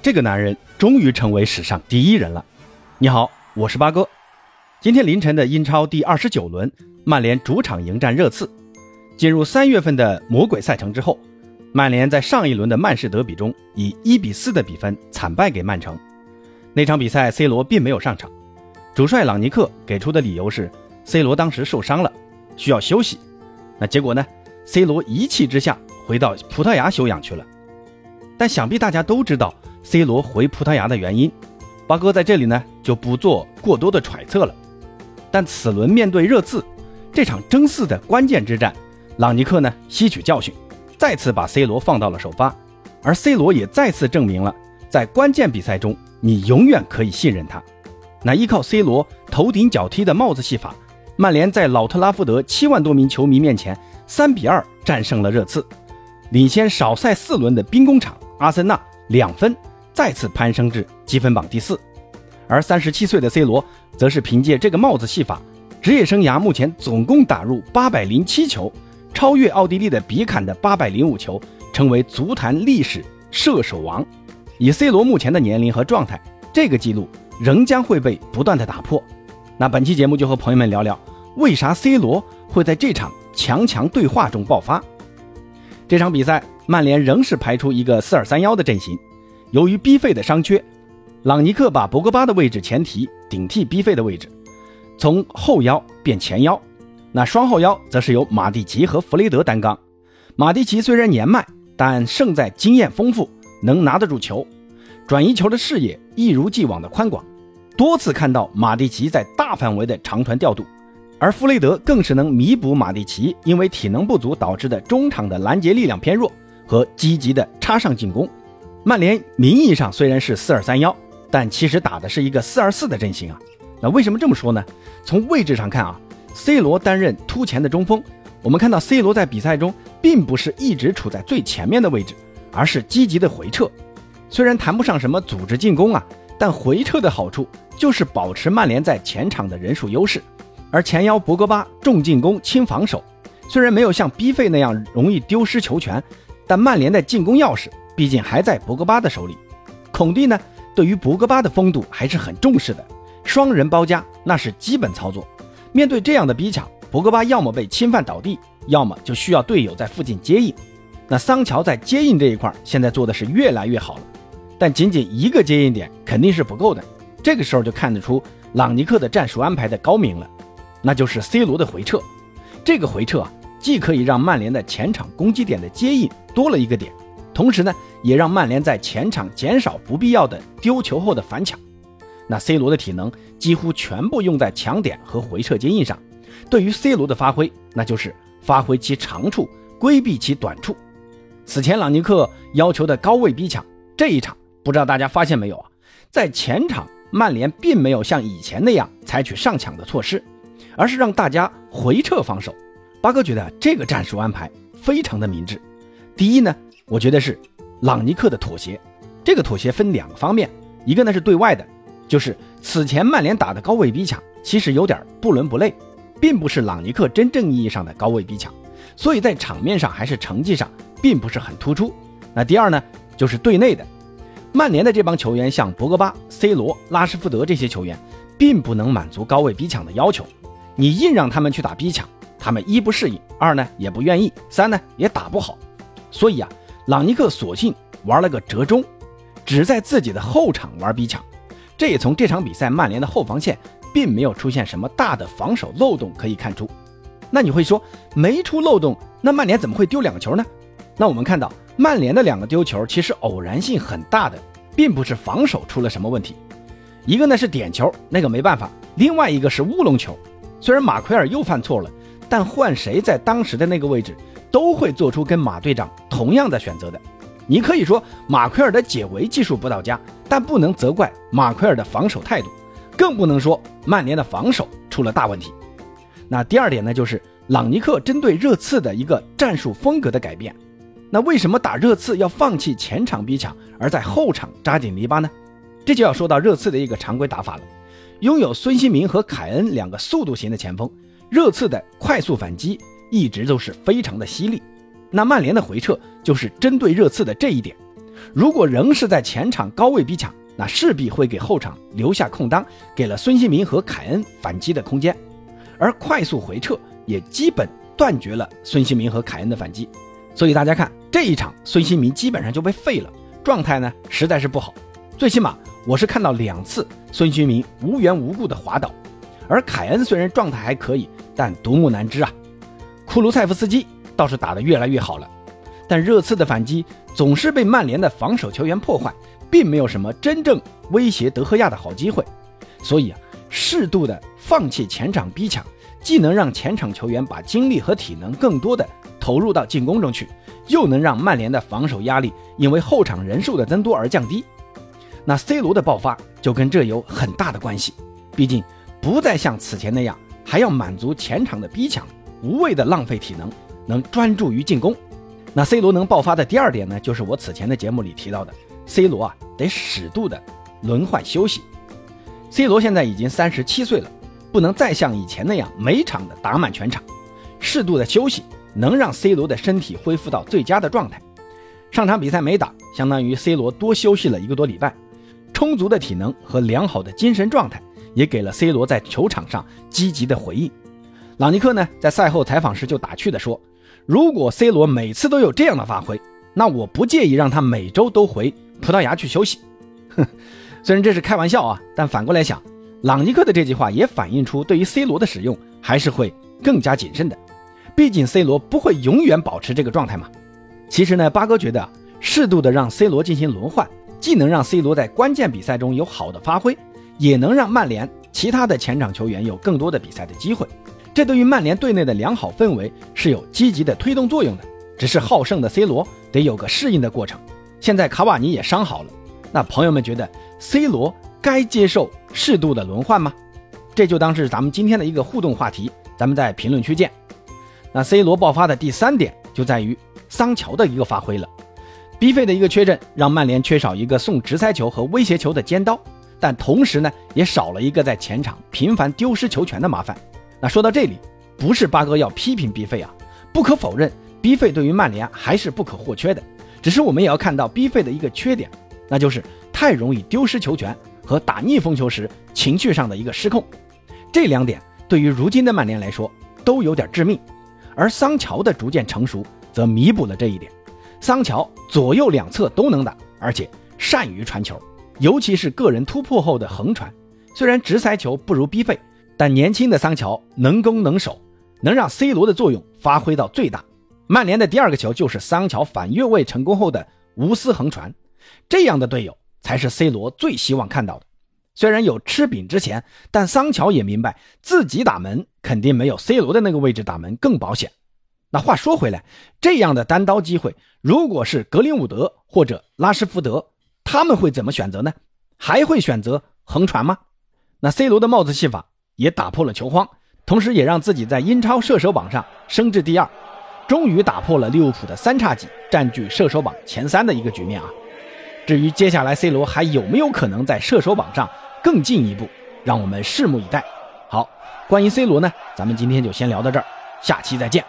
这个男人终于成为史上第一人了。你好，我是八哥。今天凌晨的英超第二十九轮，曼联主场迎战热刺。进入三月份的魔鬼赛程之后，曼联在上一轮的曼市德比中以一比四的比分惨败给曼城。那场比赛，C 罗并没有上场，主帅朗尼克给出的理由是 C 罗当时受伤了，需要休息。那结果呢？C 罗一气之下回到葡萄牙休养去了。但想必大家都知道 C 罗回葡萄牙的原因，八哥在这里呢就不做过多的揣测了。但此轮面对热刺这场争四的关键之战，朗尼克呢吸取教训，再次把 C 罗放到了首发，而 C 罗也再次证明了在关键比赛中你永远可以信任他。那依靠 C 罗头顶脚踢的帽子戏法，曼联在老特拉福德七万多名球迷面前三比二战胜了热刺，领先少赛四轮的兵工厂。阿森纳两分再次攀升至积分榜第四，而三十七岁的 C 罗则是凭借这个帽子戏法，职业生涯目前总共打入八百零七球，超越奥地利的比坎的八百零五球，成为足坛历史射手王。以 C 罗目前的年龄和状态，这个记录仍将会被不断的打破。那本期节目就和朋友们聊聊，为啥 C 罗会在这场强强对话中爆发？这场比赛。曼联仍是排出一个四二三幺的阵型，由于 B 费的伤缺，朗尼克把博格巴的位置前提顶替 B 费的位置，从后腰变前腰。那双后腰则是由马蒂奇和弗雷德担纲。马蒂奇虽然年迈，但胜在经验丰富，能拿得住球，转移球的视野一如既往的宽广，多次看到马蒂奇在大范围的长传调度。而弗雷德更是能弥补马蒂奇因为体能不足导致的中场的拦截力量偏弱。和积极的插上进攻，曼联名义上虽然是四二三幺，但其实打的是一个四二四的阵型啊。那为什么这么说呢？从位置上看啊，C 罗担任突前的中锋，我们看到 C 罗在比赛中并不是一直处在最前面的位置，而是积极的回撤。虽然谈不上什么组织进攻啊，但回撤的好处就是保持曼联在前场的人数优势。而前腰博格巴重进攻轻防守，虽然没有像 B 费那样容易丢失球权。但曼联的进攻钥匙毕竟还在博格巴的手里，孔蒂呢对于博格巴的风度还是很重视的，双人包夹那是基本操作。面对这样的逼抢，博格巴要么被侵犯倒地，要么就需要队友在附近接应。那桑乔在接应这一块现在做的是越来越好了，但仅仅一个接应点肯定是不够的。这个时候就看得出朗尼克的战术安排的高明了，那就是 C 罗的回撤。这个回撤啊。既可以让曼联的前场攻击点的接应多了一个点，同时呢，也让曼联在前场减少不必要的丢球后的反抢。那 C 罗的体能几乎全部用在抢点和回撤接应上，对于 C 罗的发挥，那就是发挥其长处，规避其短处。此前朗尼克要求的高位逼抢，这一场不知道大家发现没有啊？在前场，曼联并没有像以前那样采取上抢的措施，而是让大家回撤防守。八哥觉得这个战术安排非常的明智。第一呢，我觉得是朗尼克的妥协。这个妥协分两个方面，一个呢是对外的，就是此前曼联打的高位逼抢其实有点不伦不类，并不是朗尼克真正意义上的高位逼抢，所以在场面上还是成绩上并不是很突出。那第二呢，就是对内的，曼联的这帮球员像博格巴、C 罗、拉什福德这些球员，并不能满足高位逼抢的要求，你硬让他们去打逼抢。他们一不适应，二呢也不愿意，三呢也打不好，所以啊，朗尼克索性玩了个折中，只在自己的后场玩逼抢。这也从这场比赛曼联的后防线并没有出现什么大的防守漏洞可以看出。那你会说没出漏洞，那曼联怎么会丢两个球呢？那我们看到曼联的两个丢球其实偶然性很大的，并不是防守出了什么问题，一个呢是点球，那个没办法，另外一个是乌龙球，虽然马奎尔又犯错了。但换谁在当时的那个位置，都会做出跟马队长同样的选择的。你可以说马奎尔的解围技术不到家，但不能责怪马奎尔的防守态度，更不能说曼联的防守出了大问题。那第二点呢，就是朗尼克针对热刺的一个战术风格的改变。那为什么打热刺要放弃前场逼抢，而在后场扎紧篱笆呢？这就要说到热刺的一个常规打法了。拥有孙兴民和凯恩两个速度型的前锋。热刺的快速反击一直都是非常的犀利，那曼联的回撤就是针对热刺的这一点，如果仍是在前场高位逼抢，那势必会给后场留下空当，给了孙兴民和凯恩反击的空间，而快速回撤也基本断绝了孙兴民和凯恩的反击。所以大家看这一场，孙兴民基本上就被废了，状态呢实在是不好。最起码我是看到两次孙兴民无缘无故的滑倒，而凯恩虽然状态还可以，但独木难支啊。库卢塞夫斯基倒是打得越来越好了。但热刺的反击总是被曼联的防守球员破坏，并没有什么真正威胁德赫亚的好机会。所以啊，适度的放弃前场逼抢，既能让前场球员把精力和体能更多的投入到进攻中去，又能让曼联的防守压力因为后场人数的增多而降低。那 C 罗的爆发就跟这有很大的关系。毕竟不再像此前那样还要满足前场的逼抢，无谓的浪费体能，能专注于进攻。那 C 罗能爆发的第二点呢，就是我此前的节目里提到的，C 罗啊得适度的轮换休息。C 罗现在已经三十七岁了，不能再像以前那样每场的打满全场，适度的休息能让 C 罗的身体恢复到最佳的状态。上场比赛没打，相当于 C 罗多休息了一个多礼拜，充足的体能和良好的精神状态，也给了 C 罗在球场上积极的回应。朗尼克呢在赛后采访时就打趣的说。如果 C 罗每次都有这样的发挥，那我不介意让他每周都回葡萄牙去休息。哼，虽然这是开玩笑啊，但反过来想，朗尼克的这句话也反映出对于 C 罗的使用还是会更加谨慎的。毕竟 C 罗不会永远保持这个状态嘛。其实呢，八哥觉得适度的让 C 罗进行轮换，既能让 C 罗在关键比赛中有好的发挥，也能让曼联其他的前场球员有更多的比赛的机会。这对于曼联队内的良好氛围是有积极的推动作用的，只是好胜的 C 罗得有个适应的过程。现在卡瓦尼也伤好了，那朋友们觉得 C 罗该接受适度的轮换吗？这就当是咱们今天的一个互动话题，咱们在评论区见。那 C 罗爆发的第三点就在于桑乔的一个发挥了，B 费的一个缺阵让曼联缺少一个送直塞球和威胁球的尖刀，但同时呢也少了一个在前场频繁丢失球权的麻烦。那说到这里，不是八哥要批评 B 费啊，不可否认，B 费对于曼联还是不可或缺的。只是我们也要看到 B 费的一个缺点，那就是太容易丢失球权和打逆风球时情绪上的一个失控。这两点对于如今的曼联来说都有点致命。而桑乔的逐渐成熟则弥补了这一点。桑乔左右两侧都能打，而且善于传球，尤其是个人突破后的横传。虽然直塞球不如逼费。但年轻的桑乔能攻能守，能让 C 罗的作用发挥到最大。曼联的第二个球就是桑乔反越位成功后的无私横传，这样的队友才是 C 罗最希望看到的。虽然有吃饼之前，但桑乔也明白自己打门肯定没有 C 罗的那个位置打门更保险。那话说回来，这样的单刀机会，如果是格林伍德或者拉什福德，他们会怎么选择呢？还会选择横传吗？那 C 罗的帽子戏法。也打破了球荒，同时也让自己在英超射手榜上升至第二，终于打破了利物浦的三叉戟占据射手榜前三的一个局面啊！至于接下来 C 罗还有没有可能在射手榜上更进一步，让我们拭目以待。好，关于 C 罗呢，咱们今天就先聊到这儿，下期再见。